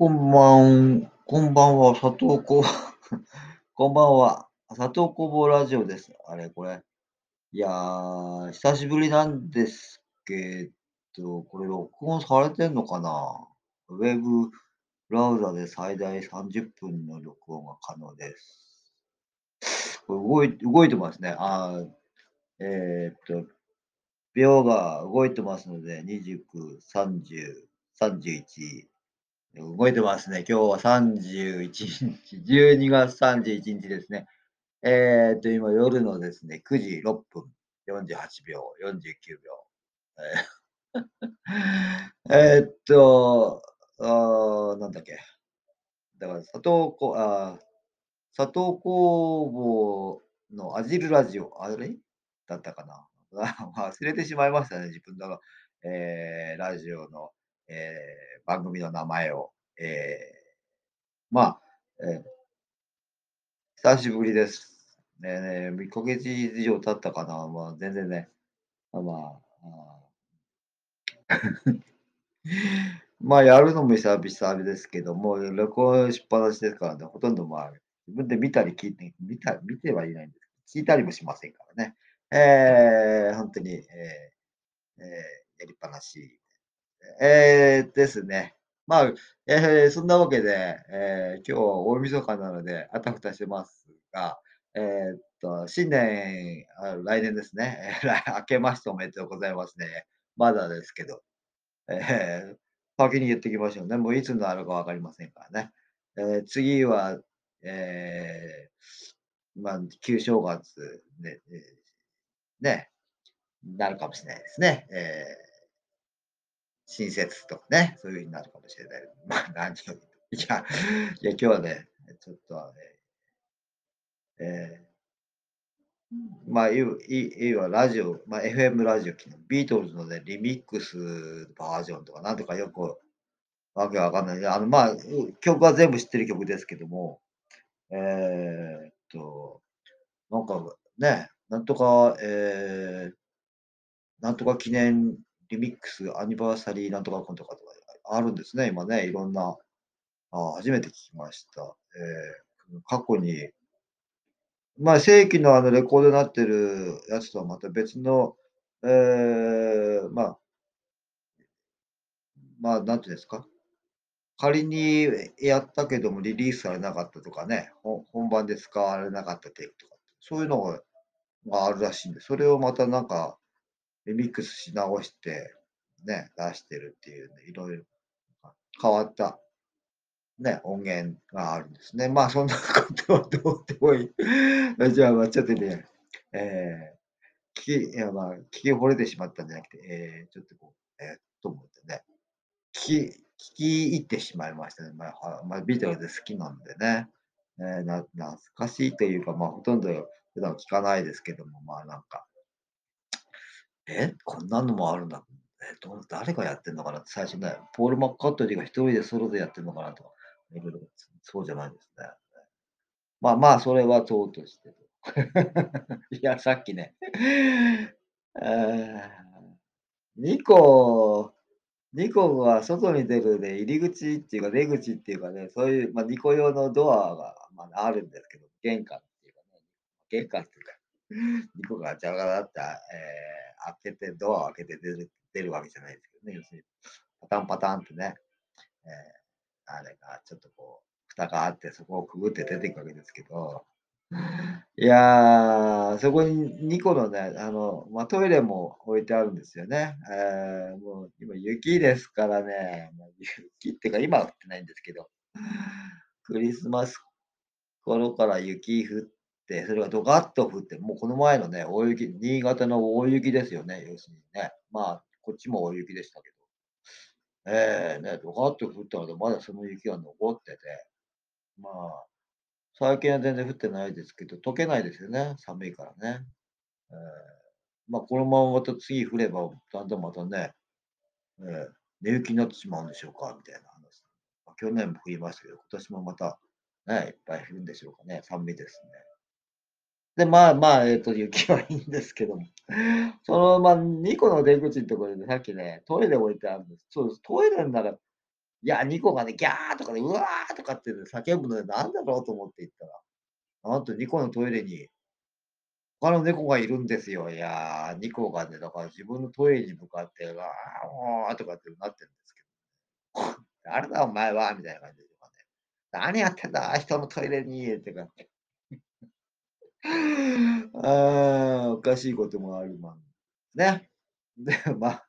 こんばん、こんばんは、佐藤こ、こんばんは、佐藤工房ラジオです。あれ、これ。いやー、久しぶりなんですけど、これ録音されてんのかな？ウェブブラウザで最大30分の録音が可能です。これ動い動いてますね。あえー、っと、秒が動いてますので、29、30、31、動いてますね。今日は31日、12月31日ですね。えー、っと、今夜のですね、9時6分、48秒、49秒。えー、っ と、あなんだっけ。だから、佐藤こ、あ佐藤工房のアジルラジオ、あれ？だったかな。忘れてしまいましたね、自分の、えー、ラジオの。えー、番組の名前を。えー、まあ、えー、久しぶりです。ねね、1ヶ月以上経ったかな。まあ、全然ね、まあ、あ まあ、やるのも久々ですけども、録音しっぱなしですからね、ほとんどまあ、自分で見たり聞いて、見た見てはいないんですけど、聞いたりもしませんからね。えー、本当に、えーえー、やりっぱなしえー、ですね。まあ、えー、そんなわけで、えー、今日は大晦日なので、あたふたしてますが、えー、っと、新年、来年ですね。明けましておめでとうございますね。まだですけど。えー、先に言っておきましょうね。もういつになるかわかりませんからね。えー、次は、えー、まあ、旧正月ね、ね、なるかもしれないですね。えー親切とかね、そういう風になるかもしれない。まあ、何を言ういや、いや、今日はね、ちょっと、ええー、まあ、いいいいわ、ラジオ、まあ、FM ラジオ、昨日ビートルズのね、リミックスバージョンとか、なんとかよく、わけわかんない。あの、まあ、曲は全部知ってる曲ですけども、えー、っと、なんかね、なんとか、えー、なんとか記念リミックス、アニバーサリーなんとかコンとかとかあるんですね、今ね、いろんな。あ初めて聞きました。えー、過去に、まあ、正規のあのレコードになってるやつとはまた別の、えー、まあ、まあ、なんていうんですか。仮にやったけどもリリースされなかったとかね、本番で使われなかったテープとか、そういうのがあるらしいんで、それをまたなんか、リミックスし直して、ね、出してるっていうね、いろいろ変わった、ね、音源があるんですね。まあ、そんなことはどうでもいい。じゃあ、まあ、ちょっとね、えー、聞き、いや、まあ、聞き惚れてしまったんじゃなくて、えー、ちょっとこう、えー、と思ってね、聞き、聞き入ってしまいましたね。まあ、まあ、ビデオで好きなんでね、えー、な懐かしいというか、まあ、ほとんど普段聞かないですけども、まあ、なんか、え、こんなのもあるんだ。え、ど誰がやってんのかな？って最初ね、ポール・マッカートニーが一人でソロでやってんのかな？とか、いろいろ、そうじゃないですね。まあまあ、それはそうとして。いや、さっきね、ニコ、ニコが外に出るね、入り口っていうか出口っていうかね、そういう、まあ、ニコ用のドアが、まあ、あるんですけど、玄関っていうかね、玄関っていうか、ニコがジャガだった、えー開けて、ドアを開けて出る出るわけじゃないですけどね。要するに、パタンパタンってね、えー、あれがちょっとこう、蓋があって、そこをくぐって出ていくわけですけど、いやー、そこに2個のね、あの、まあ、トイレも置いてあるんですよね。えー、もう今雪ですからね、まあ、雪っていうか今は降ってないんですけど、クリスマス頃から雪降って、それがドカッと降って、もうこの前のね、大雪、新潟の大雪ですよね、要するにね。まあ、こっちも大雪でしたけど。ええー、ね、ドカッと降ったので、まだその雪が残ってて、まあ、最近は全然降ってないですけど、溶けないですよね、寒いからね。えー、まあ、このまままた次降れば、だんだんまたね、えー、寝雪になってしまうんでしょうか、みたいな話。まあ、去年も降りましたけど、今年もまた、ね、いっぱい降るんでしょうかね。寒いですね。で、まあまあ、えっ、と、雪はいいんですけども。その、まあ、2個の出口のところで、さっきね、トイレ置いてあるんです。そうです。トイレなら、いや、ニコがね、ギャーとかで、うわーとかって叫ぶので、なんだろうと思って行ったら、なんとニコのトイレに他の猫がいるんですよ。いやー、ニコがね、だから自分のトイレに向かって、わー、もーとかってなってるんですけど、誰だお前はみたいな感じで、ね、何やってんだ人のトイレにってか、あー、おかしいこともあるまん。ね。で、まあ、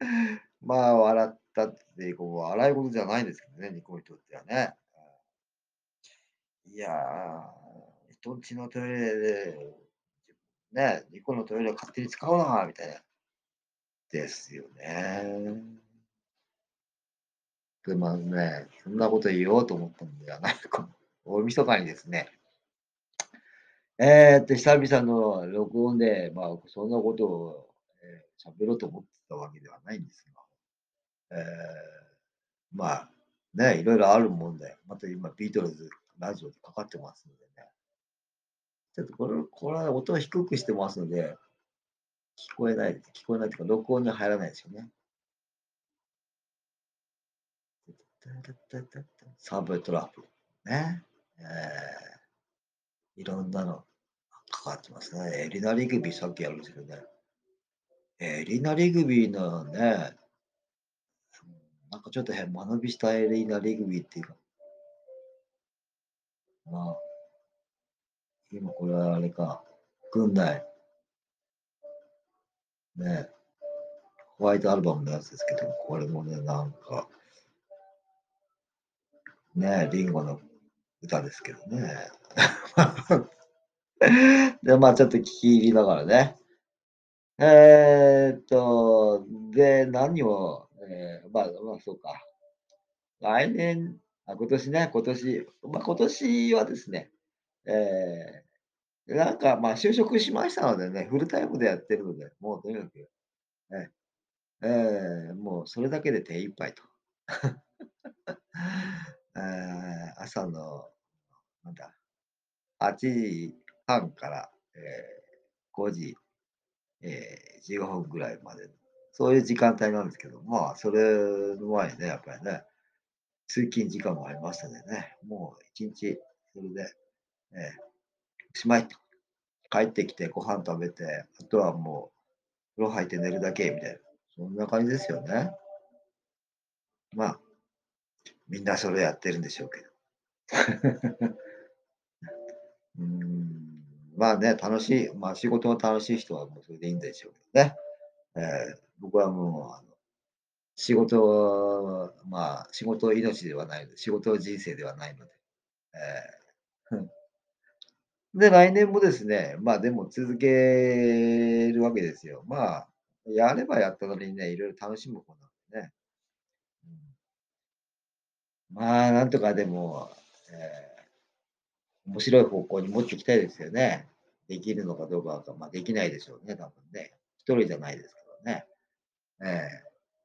まあ、笑ったってこう、笑い事じゃないんですけどね、ニコにとってはね。いやー、人んちのトイレで、ね、ニコのトイレを勝手に使うな、みたいな。ですよね。で、まあね、そんなこと言おうと思ったんではないか。大晦日にですね、えー、っと、久々の録音で、まあ、そんなことを喋、えー、ろうと思ってたわけではないんですが、えー、まあ、ね、いろいろあるもんで、また今、ビートルズ、ラジオでかかってますのでね、ちょっとこれ、これは音を低くしてますので、聞こえない、聞こえないというか、録音に入らないですよね。サブトラップ。ね。えー、いろんなのかかってますね。エリナ・リグビー、さっきやるんですけどね。エリナ・リグビーのね、なんかちょっと変、間延びしたエリナ・リグビーっていうか、まあ、今これはあれか、軍内、ね、ホワイトアルバムのやつですけど、これもね、なんか、ね、リンゴの歌ですけどね。で、まあちょっと聞き入りながらね。えー、っと、で、何を、えー、まあ、まあそうか。来年、あ今年ね、今年、まあ今年はですね、えー、なんかまあ就職しましたのでね、フルタイムでやってるので、もうとにかく、ね、えー、もうそれだけで手一杯と。えー、朝の、なんだ、8時半から、えー、5時、えー、15分ぐらいまで、そういう時間帯なんですけど、まあ、それの前にね、やっぱりね、通勤時間もありましたのでね、もう一日、それで、えー、しまい。帰ってきてご飯食べて、あとはもう、風呂入って寝るだけみたいな、そんな感じですよね。まあ、みんなそれやってるんでしょうけど。うんまあね、楽しい、まあ仕事が楽しい人はもうそれでいいんでしょうけどね。えー、僕はもう、あの仕事は、まあ仕事命ではない、仕事人生ではないので。えー、で、来年もですね、まあでも続けるわけですよ。まあ、やればやったのにね、いろいろ楽しむ方なんでね。まあ、なんとかでも、えー、面白い方向に持っていきたいですよね。できるのかどうかは、まあ、できないでしょうね、多分ね。一人じゃないですからね。え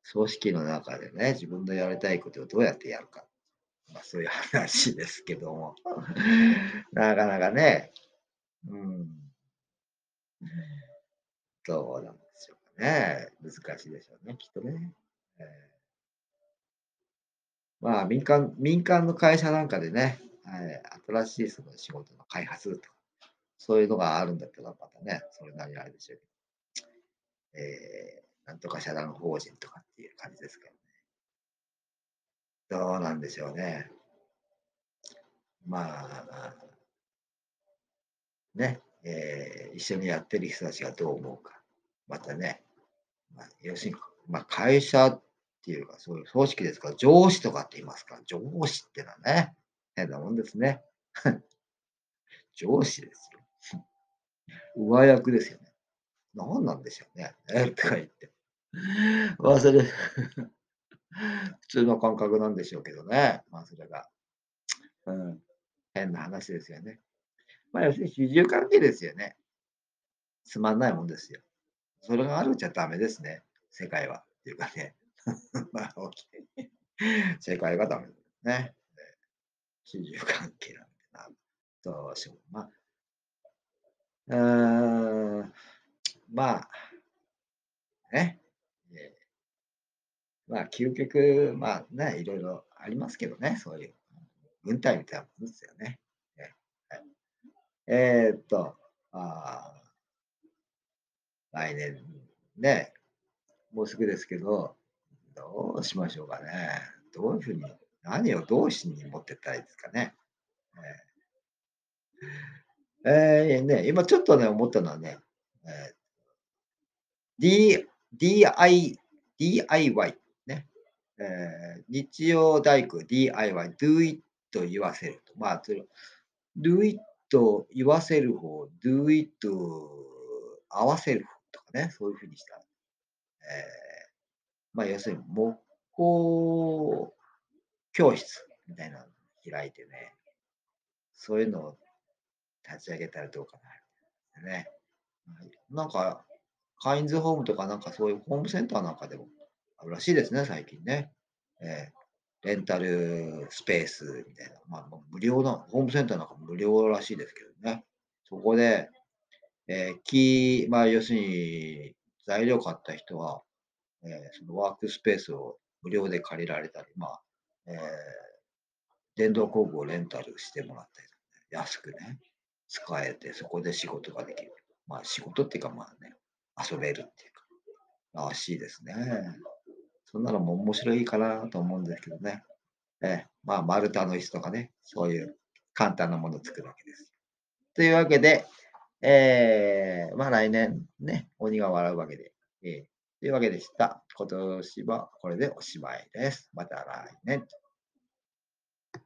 ー、組織の中でね、自分のやりたいことをどうやってやるか。まあ、そういう話ですけども。なかなかね、うん。どうなんでしょうかね。難しいでしょうね、きっとね。えーまあ、民間、民間の会社なんかでね、新しいその仕事の開発とか、そういうのがあるんだったら、またね、それなりにあれでしょうけど、えー、なんとか社団法人とかっていう感じですけどね。どうなんでしょうね。まあ、ね、えー、一緒にやってる人たちがどう思うか。またね、まあ、要するに、まあ、会社っていうか、そういう組織ですから、上司とかって言いますか上司っていうのはね、変なもんですね。上司ですよ。上役ですよね。何なんでしょうね。えとか言って。まあ、それ普通の感覚なんでしょうけどね。まあ、それが。うん。変な話ですよね。まあ、要するに主従関係ですよね。つまんないもんですよ。それがあるっちゃダメですね。世界は。っていうかね。まあ、大きい。正解がダメですね。主従関係なんてな。どうしよう。まあ、うん、まあ、ね。まあ、究極、まあね、いろいろありますけどね、そういう、軍隊みたいなものですよね。ねはい、えー、っと、あ来年ね、もうすぐですけど、どうしましょうかね。どういうふうに、何をどうしに持ってったらいいですかね。えー、えー、ね、今ちょっとね、思ったのはね、えー、D、DI、DIY、ね。えー、日曜大工 DIY、do it 言わせると。まあ、それ do it 言わせる方、do it 合わせる方とかね、そういうふうにした。えー、まあ、要するに木工教室みたいなのを開いてね、そういうのを立ち上げたらどうかな。ね。なんか、カインズホームとかなんかそういうホームセンターなんかでもあるらしいですね、最近ね。えー、レンタルスペースみたいな。まあ、無料な、ホームセンターなんか無料らしいですけどね。そこで、えー、木、まあ、要するに材料買った人は、えー、そのワークスペースを無料で借りられたり、まあ、えー、電動工具をレンタルしてもらったり、安くね、使えて、そこで仕事ができる。まあ仕事っていうかまあね、遊べるっていうか、らしいですね。そんなのも面白いかなと思うんですけどね。えまあ、丸太の椅子とかね、そういう簡単なものを作るわけです。というわけで、えー、まあ来年ね、鬼が笑うわけで、えー、というわけでした。今年はこれでおしまいです。また来年。